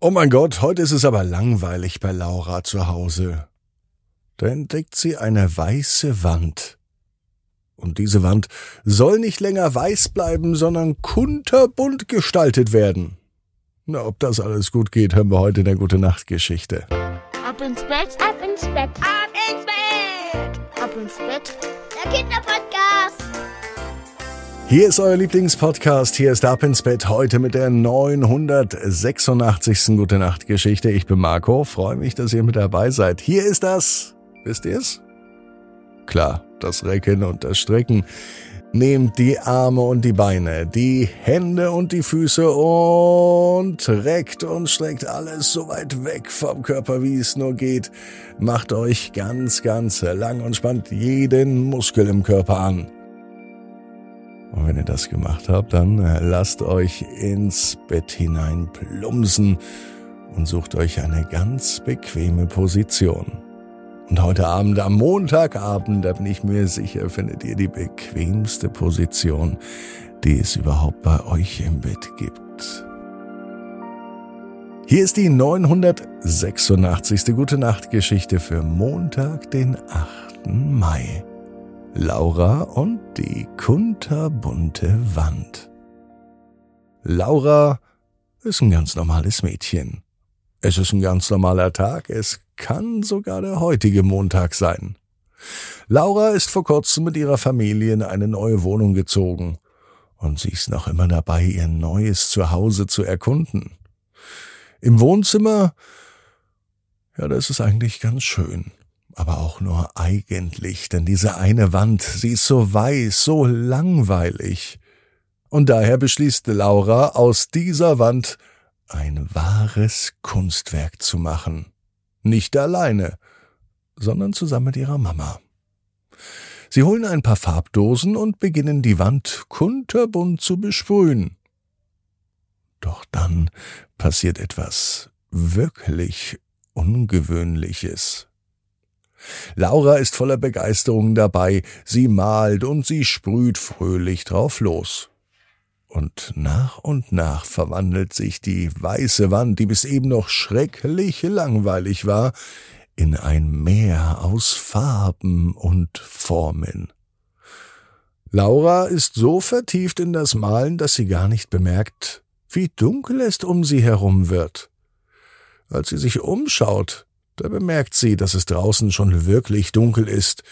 Oh mein Gott, heute ist es aber langweilig bei Laura zu Hause. Da entdeckt sie eine weiße Wand. Und diese Wand soll nicht länger weiß bleiben, sondern kunterbunt gestaltet werden. Na, ob das alles gut geht, hören wir heute in der Gute Nacht Geschichte. Ab ins Bett, ab ins Bett, ab ins Bett, ab ins Bett. Der Kinderpodcast. Hier ist euer Lieblingspodcast. Hier ist Ab ins Bett heute mit der 986. Gute Nacht Geschichte. Ich bin Marco. Freue mich, dass ihr mit dabei seid. Hier ist das. Wisst ihr's? Klar, das Recken und das Strecken. Nehmt die Arme und die Beine, die Hände und die Füße und reckt und streckt alles so weit weg vom Körper, wie es nur geht. Macht euch ganz, ganz lang und spannt jeden Muskel im Körper an. Und wenn ihr das gemacht habt, dann äh, lasst euch ins Bett hinein plumpsen und sucht euch eine ganz bequeme Position. Und heute Abend, am Montagabend, da bin ich mir sicher, findet ihr die bequemste Position, die es überhaupt bei euch im Bett gibt. Hier ist die 986. Gute Nacht Geschichte für Montag, den 8. Mai. Laura und die kunterbunte Wand. Laura ist ein ganz normales Mädchen. Es ist ein ganz normaler Tag, es kann sogar der heutige Montag sein. Laura ist vor kurzem mit ihrer Familie in eine neue Wohnung gezogen, und sie ist noch immer dabei, ihr neues Zuhause zu erkunden. Im Wohnzimmer, ja, das ist eigentlich ganz schön aber auch nur eigentlich, denn diese eine Wand, sie ist so weiß, so langweilig. Und daher beschließt Laura, aus dieser Wand ein wahres Kunstwerk zu machen. Nicht alleine, sondern zusammen mit ihrer Mama. Sie holen ein paar Farbdosen und beginnen die Wand kunterbunt zu besprühen. Doch dann passiert etwas wirklich Ungewöhnliches. Laura ist voller Begeisterung dabei, sie malt und sie sprüht fröhlich drauf los. Und nach und nach verwandelt sich die weiße Wand, die bis eben noch schrecklich langweilig war, in ein Meer aus Farben und Formen. Laura ist so vertieft in das Malen, dass sie gar nicht bemerkt, wie dunkel es um sie herum wird. Als sie sich umschaut, da bemerkt sie, dass es draußen schon wirklich dunkel ist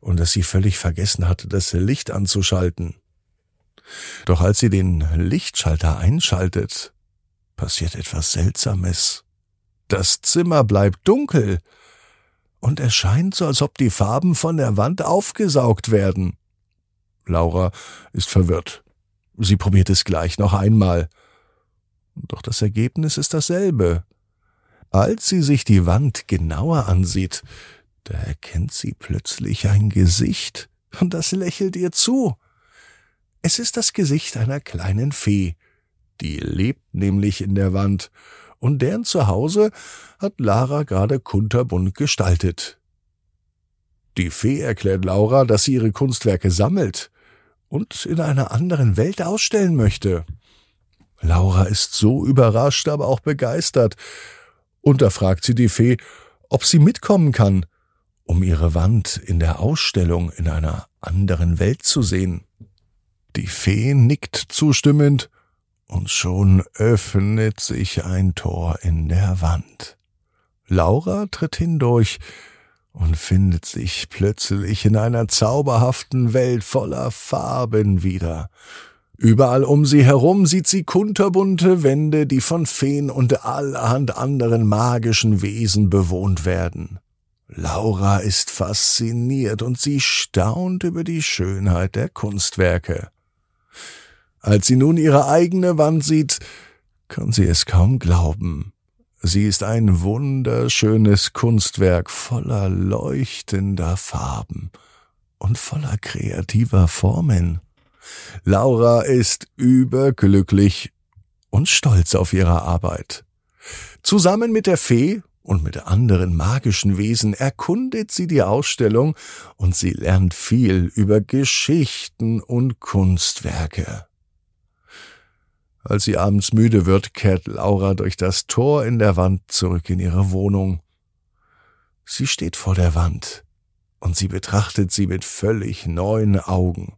und dass sie völlig vergessen hatte, das Licht anzuschalten. Doch als sie den Lichtschalter einschaltet, passiert etwas Seltsames. Das Zimmer bleibt dunkel, und es scheint so, als ob die Farben von der Wand aufgesaugt werden. Laura ist verwirrt. Sie probiert es gleich noch einmal. Doch das Ergebnis ist dasselbe. Als sie sich die Wand genauer ansieht, da erkennt sie plötzlich ein Gesicht, und das lächelt ihr zu. Es ist das Gesicht einer kleinen Fee, die lebt nämlich in der Wand, und deren Zuhause hat Lara gerade kunterbunt gestaltet. Die Fee erklärt Laura, dass sie ihre Kunstwerke sammelt und in einer anderen Welt ausstellen möchte. Laura ist so überrascht, aber auch begeistert, und da fragt sie die Fee, ob sie mitkommen kann, um ihre Wand in der Ausstellung in einer anderen Welt zu sehen. Die Fee nickt zustimmend, und schon öffnet sich ein Tor in der Wand. Laura tritt hindurch und findet sich plötzlich in einer zauberhaften Welt voller Farben wieder. Überall um sie herum sieht sie kunterbunte Wände, die von Feen und allerhand anderen magischen Wesen bewohnt werden. Laura ist fasziniert und sie staunt über die Schönheit der Kunstwerke. Als sie nun ihre eigene Wand sieht, kann sie es kaum glauben. Sie ist ein wunderschönes Kunstwerk voller leuchtender Farben und voller kreativer Formen. Laura ist überglücklich und stolz auf ihre Arbeit. Zusammen mit der Fee und mit anderen magischen Wesen erkundet sie die Ausstellung und sie lernt viel über Geschichten und Kunstwerke. Als sie abends müde wird, kehrt Laura durch das Tor in der Wand zurück in ihre Wohnung. Sie steht vor der Wand und sie betrachtet sie mit völlig neuen Augen.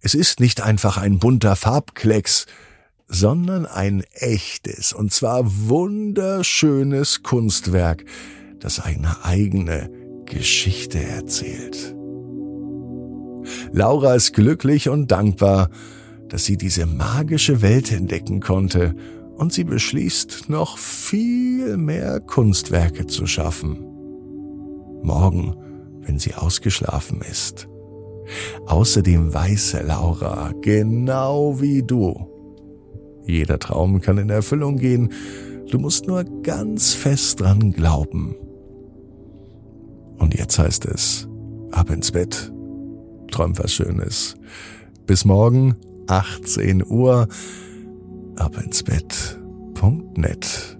Es ist nicht einfach ein bunter Farbklecks, sondern ein echtes und zwar wunderschönes Kunstwerk, das eine eigene Geschichte erzählt. Laura ist glücklich und dankbar, dass sie diese magische Welt entdecken konnte und sie beschließt, noch viel mehr Kunstwerke zu schaffen. Morgen, wenn sie ausgeschlafen ist. Außerdem weiß Laura, genau wie du, jeder Traum kann in Erfüllung gehen, du musst nur ganz fest dran glauben. Und jetzt heißt es, ab ins Bett, träum was Schönes. Bis morgen, 18 Uhr, ab ins Bett.net.